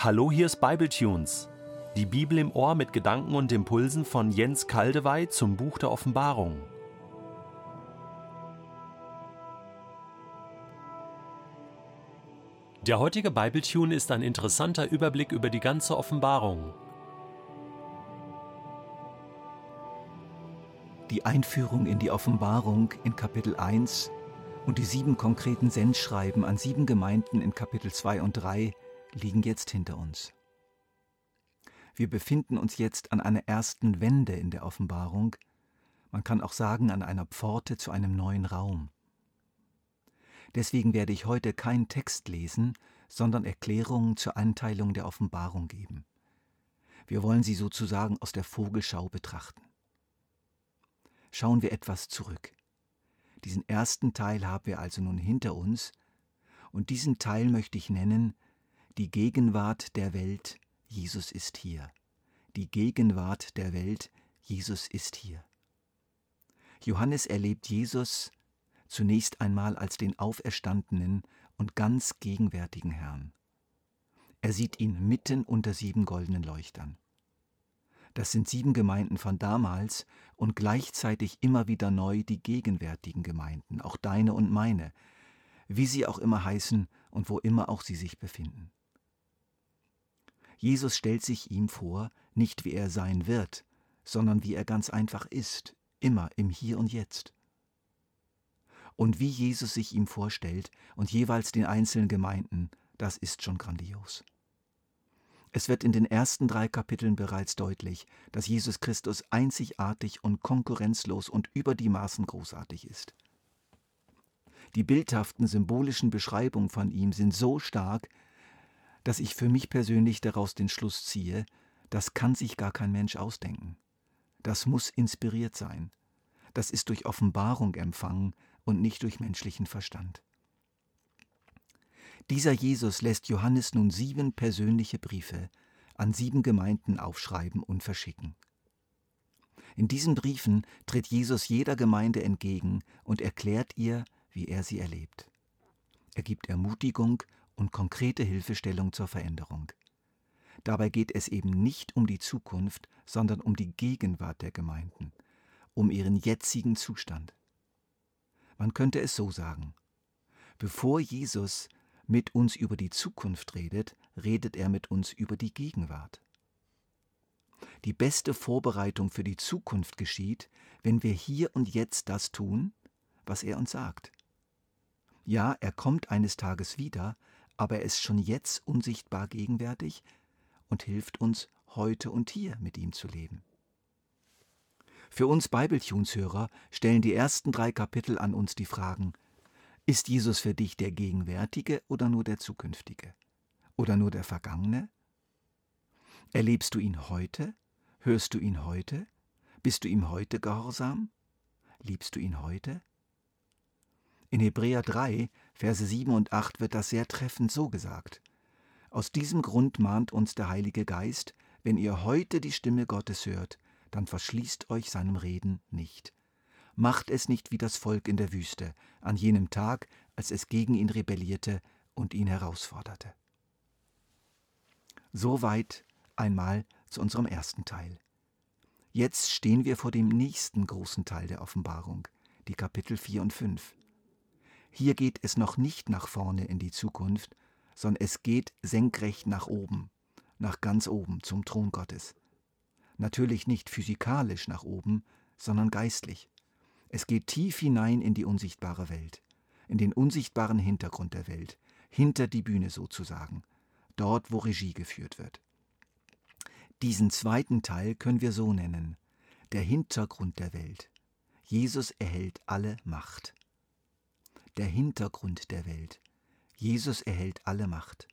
Hallo, hier ist Bibletunes. Die Bibel im Ohr mit Gedanken und Impulsen von Jens Kaldewey zum Buch der Offenbarung. Der heutige Bibletune ist ein interessanter Überblick über die ganze Offenbarung. Die Einführung in die Offenbarung in Kapitel 1 und die sieben konkreten Sendschreiben an sieben Gemeinden in Kapitel 2 und 3 liegen jetzt hinter uns. Wir befinden uns jetzt an einer ersten Wende in der Offenbarung, man kann auch sagen an einer Pforte zu einem neuen Raum. Deswegen werde ich heute keinen Text lesen, sondern Erklärungen zur Einteilung der Offenbarung geben. Wir wollen sie sozusagen aus der Vogelschau betrachten. Schauen wir etwas zurück. Diesen ersten Teil haben wir also nun hinter uns, und diesen Teil möchte ich nennen die Gegenwart der Welt, Jesus ist hier. Die Gegenwart der Welt, Jesus ist hier. Johannes erlebt Jesus zunächst einmal als den auferstandenen und ganz gegenwärtigen Herrn. Er sieht ihn mitten unter sieben goldenen Leuchtern. Das sind sieben Gemeinden von damals und gleichzeitig immer wieder neu die gegenwärtigen Gemeinden, auch deine und meine, wie sie auch immer heißen und wo immer auch sie sich befinden. Jesus stellt sich ihm vor, nicht wie er sein wird, sondern wie er ganz einfach ist, immer im Hier und Jetzt. Und wie Jesus sich ihm vorstellt und jeweils den einzelnen Gemeinden, das ist schon grandios. Es wird in den ersten drei Kapiteln bereits deutlich, dass Jesus Christus einzigartig und konkurrenzlos und über die Maßen großartig ist. Die bildhaften symbolischen Beschreibungen von ihm sind so stark, dass ich für mich persönlich daraus den Schluss ziehe, das kann sich gar kein Mensch ausdenken. Das muss inspiriert sein. Das ist durch Offenbarung empfangen und nicht durch menschlichen Verstand. Dieser Jesus lässt Johannes nun sieben persönliche Briefe an sieben Gemeinden aufschreiben und verschicken. In diesen Briefen tritt Jesus jeder Gemeinde entgegen und erklärt ihr, wie er sie erlebt. Er gibt Ermutigung und konkrete Hilfestellung zur Veränderung. Dabei geht es eben nicht um die Zukunft, sondern um die Gegenwart der Gemeinden, um ihren jetzigen Zustand. Man könnte es so sagen. Bevor Jesus mit uns über die Zukunft redet, redet er mit uns über die Gegenwart. Die beste Vorbereitung für die Zukunft geschieht, wenn wir hier und jetzt das tun, was er uns sagt. Ja, er kommt eines Tages wieder, aber er ist schon jetzt unsichtbar gegenwärtig und hilft uns, heute und hier mit ihm zu leben. Für uns Bibletunes-Hörer stellen die ersten drei Kapitel an uns die Fragen, ist Jesus für dich der gegenwärtige oder nur der zukünftige? Oder nur der vergangene? Erlebst du ihn heute? Hörst du ihn heute? Bist du ihm heute gehorsam? Liebst du ihn heute? In Hebräer 3, Verse 7 und 8 wird das sehr treffend so gesagt. Aus diesem Grund mahnt uns der Heilige Geist, wenn ihr heute die Stimme Gottes hört, dann verschließt euch seinem Reden nicht macht es nicht wie das Volk in der Wüste, an jenem Tag, als es gegen ihn rebellierte und ihn herausforderte. Soweit einmal zu unserem ersten Teil. Jetzt stehen wir vor dem nächsten großen Teil der Offenbarung, die Kapitel 4 und 5. Hier geht es noch nicht nach vorne in die Zukunft, sondern es geht senkrecht nach oben, nach ganz oben zum Thron Gottes. Natürlich nicht physikalisch nach oben, sondern geistlich. Es geht tief hinein in die unsichtbare Welt, in den unsichtbaren Hintergrund der Welt, hinter die Bühne sozusagen, dort, wo Regie geführt wird. Diesen zweiten Teil können wir so nennen, der Hintergrund der Welt. Jesus erhält alle Macht. Der Hintergrund der Welt. Jesus erhält alle Macht.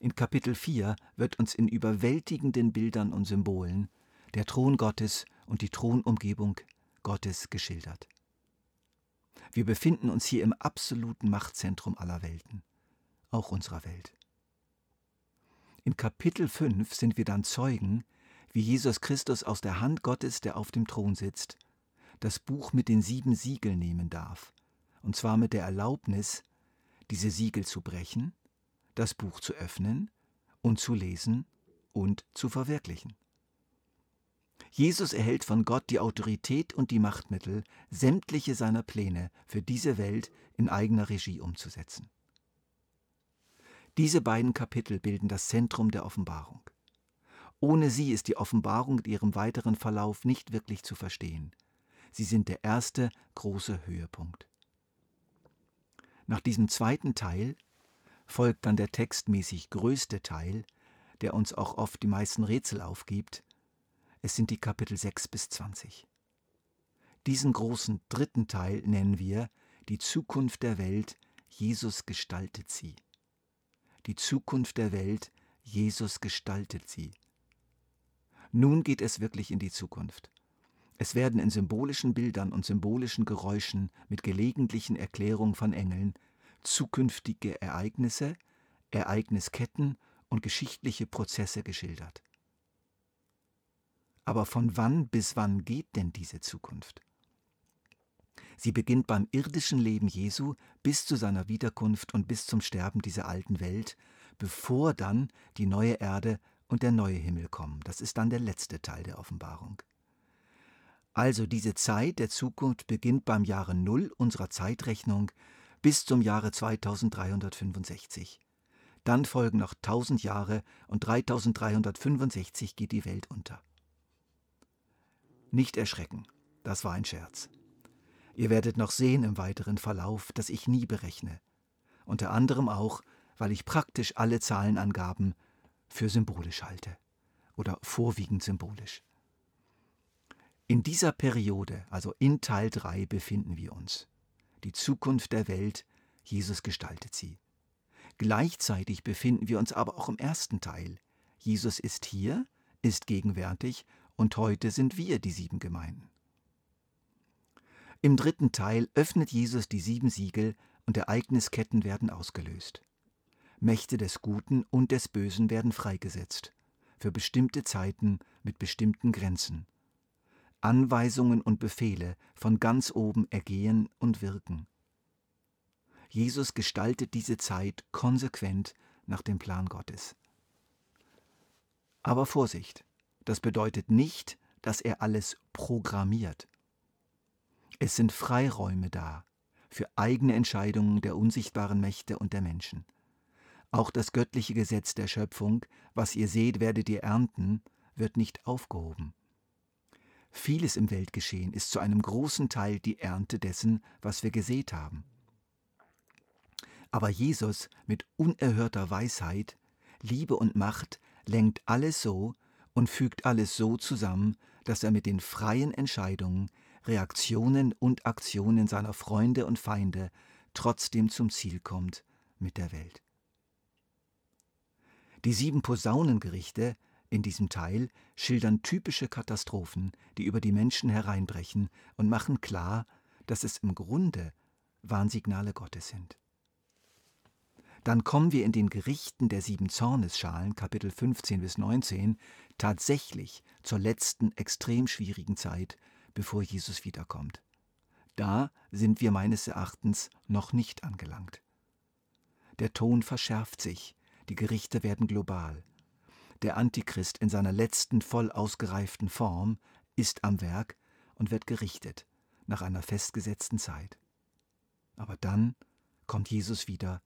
In Kapitel 4 wird uns in überwältigenden Bildern und Symbolen der Thron Gottes und die Thronumgebung Gottes geschildert. Wir befinden uns hier im absoluten Machtzentrum aller Welten, auch unserer Welt. In Kapitel 5 sind wir dann Zeugen, wie Jesus Christus aus der Hand Gottes, der auf dem Thron sitzt, das Buch mit den sieben Siegeln nehmen darf, und zwar mit der Erlaubnis, diese Siegel zu brechen, das Buch zu öffnen und zu lesen und zu verwirklichen. Jesus erhält von Gott die Autorität und die Machtmittel, sämtliche seiner Pläne für diese Welt in eigener Regie umzusetzen. Diese beiden Kapitel bilden das Zentrum der Offenbarung. Ohne sie ist die Offenbarung in ihrem weiteren Verlauf nicht wirklich zu verstehen. Sie sind der erste große Höhepunkt. Nach diesem zweiten Teil folgt dann der textmäßig größte Teil, der uns auch oft die meisten Rätsel aufgibt. Es sind die Kapitel 6 bis 20. Diesen großen dritten Teil nennen wir die Zukunft der Welt, Jesus gestaltet sie die Zukunft der Welt, Jesus gestaltet sie. Nun geht es wirklich in die Zukunft. Es werden in symbolischen Bildern und symbolischen Geräuschen mit gelegentlichen Erklärungen von Engeln zukünftige Ereignisse, Ereignisketten und geschichtliche Prozesse geschildert. Aber von wann bis wann geht denn diese Zukunft? Sie beginnt beim irdischen Leben Jesu bis zu seiner Wiederkunft und bis zum Sterben dieser alten Welt, bevor dann die neue Erde und der neue Himmel kommen. Das ist dann der letzte Teil der Offenbarung. Also diese Zeit der Zukunft beginnt beim Jahre Null unserer Zeitrechnung bis zum Jahre 2365. Dann folgen noch 1000 Jahre und 3365 geht die Welt unter. Nicht erschrecken, das war ein Scherz. Ihr werdet noch sehen im weiteren Verlauf, dass ich nie berechne. Unter anderem auch, weil ich praktisch alle Zahlenangaben für symbolisch halte oder vorwiegend symbolisch. In dieser Periode, also in Teil 3, befinden wir uns. Die Zukunft der Welt, Jesus gestaltet sie. Gleichzeitig befinden wir uns aber auch im ersten Teil. Jesus ist hier, ist gegenwärtig und heute sind wir die sieben Gemeinden. Im dritten Teil öffnet Jesus die sieben Siegel und Ereignisketten werden ausgelöst. Mächte des Guten und des Bösen werden freigesetzt, für bestimmte Zeiten mit bestimmten Grenzen. Anweisungen und Befehle von ganz oben ergehen und wirken. Jesus gestaltet diese Zeit konsequent nach dem Plan Gottes. Aber Vorsicht, das bedeutet nicht, dass er alles programmiert. Es sind Freiräume da für eigene Entscheidungen der unsichtbaren Mächte und der Menschen. Auch das göttliche Gesetz der Schöpfung, was ihr seht, werdet ihr ernten, wird nicht aufgehoben. Vieles im Weltgeschehen ist zu einem großen Teil die Ernte dessen, was wir gesät haben. Aber Jesus mit unerhörter Weisheit, Liebe und Macht lenkt alles so und fügt alles so zusammen, dass er mit den freien Entscheidungen Reaktionen und Aktionen seiner Freunde und Feinde trotzdem zum Ziel kommt mit der Welt. Die sieben Posaunengerichte in diesem Teil schildern typische Katastrophen, die über die Menschen hereinbrechen und machen klar, dass es im Grunde Warnsignale Gottes sind. Dann kommen wir in den Gerichten der sieben Zornesschalen, Kapitel 15 bis 19, tatsächlich zur letzten extrem schwierigen Zeit bevor Jesus wiederkommt. Da sind wir meines Erachtens noch nicht angelangt. Der Ton verschärft sich, die Gerichte werden global. Der Antichrist in seiner letzten voll ausgereiften Form ist am Werk und wird gerichtet nach einer festgesetzten Zeit. Aber dann kommt Jesus wieder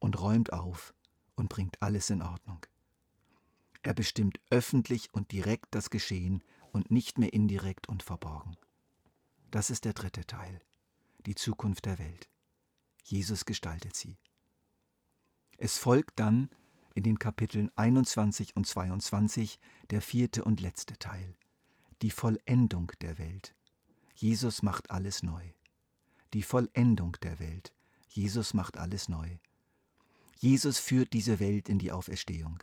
und räumt auf und bringt alles in Ordnung. Er bestimmt öffentlich und direkt das Geschehen und nicht mehr indirekt und verborgen. Das ist der dritte Teil, die Zukunft der Welt. Jesus gestaltet sie. Es folgt dann in den Kapiteln 21 und 22 der vierte und letzte Teil, die Vollendung der Welt. Jesus macht alles neu. Die Vollendung der Welt. Jesus macht alles neu. Jesus führt diese Welt in die Auferstehung.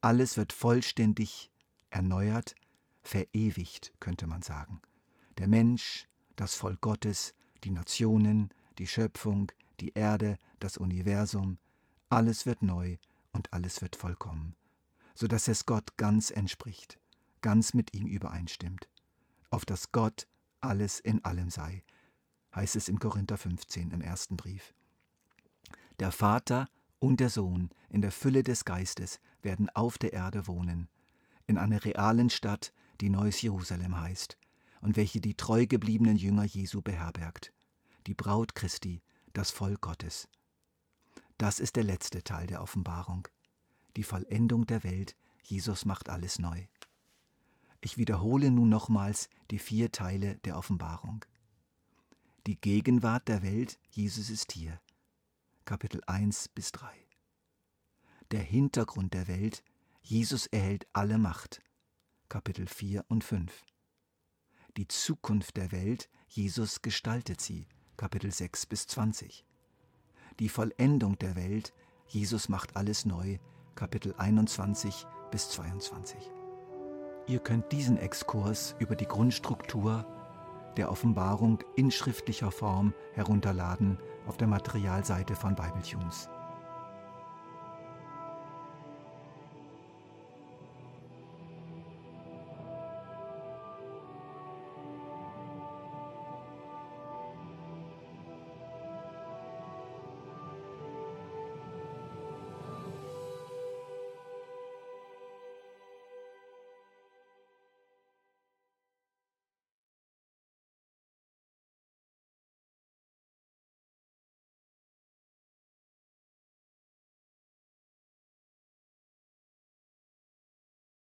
Alles wird vollständig erneuert verewigt, könnte man sagen. Der Mensch, das Volk Gottes, die Nationen, die Schöpfung, die Erde, das Universum, alles wird neu und alles wird vollkommen, so dass es Gott ganz entspricht, ganz mit ihm übereinstimmt, auf dass Gott alles in allem sei, heißt es in Korinther 15 im ersten Brief. Der Vater und der Sohn in der Fülle des Geistes werden auf der Erde wohnen, in einer realen Stadt, die Neues Jerusalem heißt und welche die treu gebliebenen Jünger Jesu beherbergt, die Braut Christi, das Volk Gottes. Das ist der letzte Teil der Offenbarung, die Vollendung der Welt, Jesus macht alles neu. Ich wiederhole nun nochmals die vier Teile der Offenbarung. Die Gegenwart der Welt, Jesus ist hier. Kapitel 1 bis 3. Der Hintergrund der Welt, Jesus erhält alle Macht. Kapitel 4 und 5. Die Zukunft der Welt, Jesus gestaltet sie. Kapitel 6 bis 20. Die Vollendung der Welt, Jesus macht alles neu. Kapitel 21 bis 22. Ihr könnt diesen Exkurs über die Grundstruktur der Offenbarung in schriftlicher Form herunterladen auf der Materialseite von Bibletunes.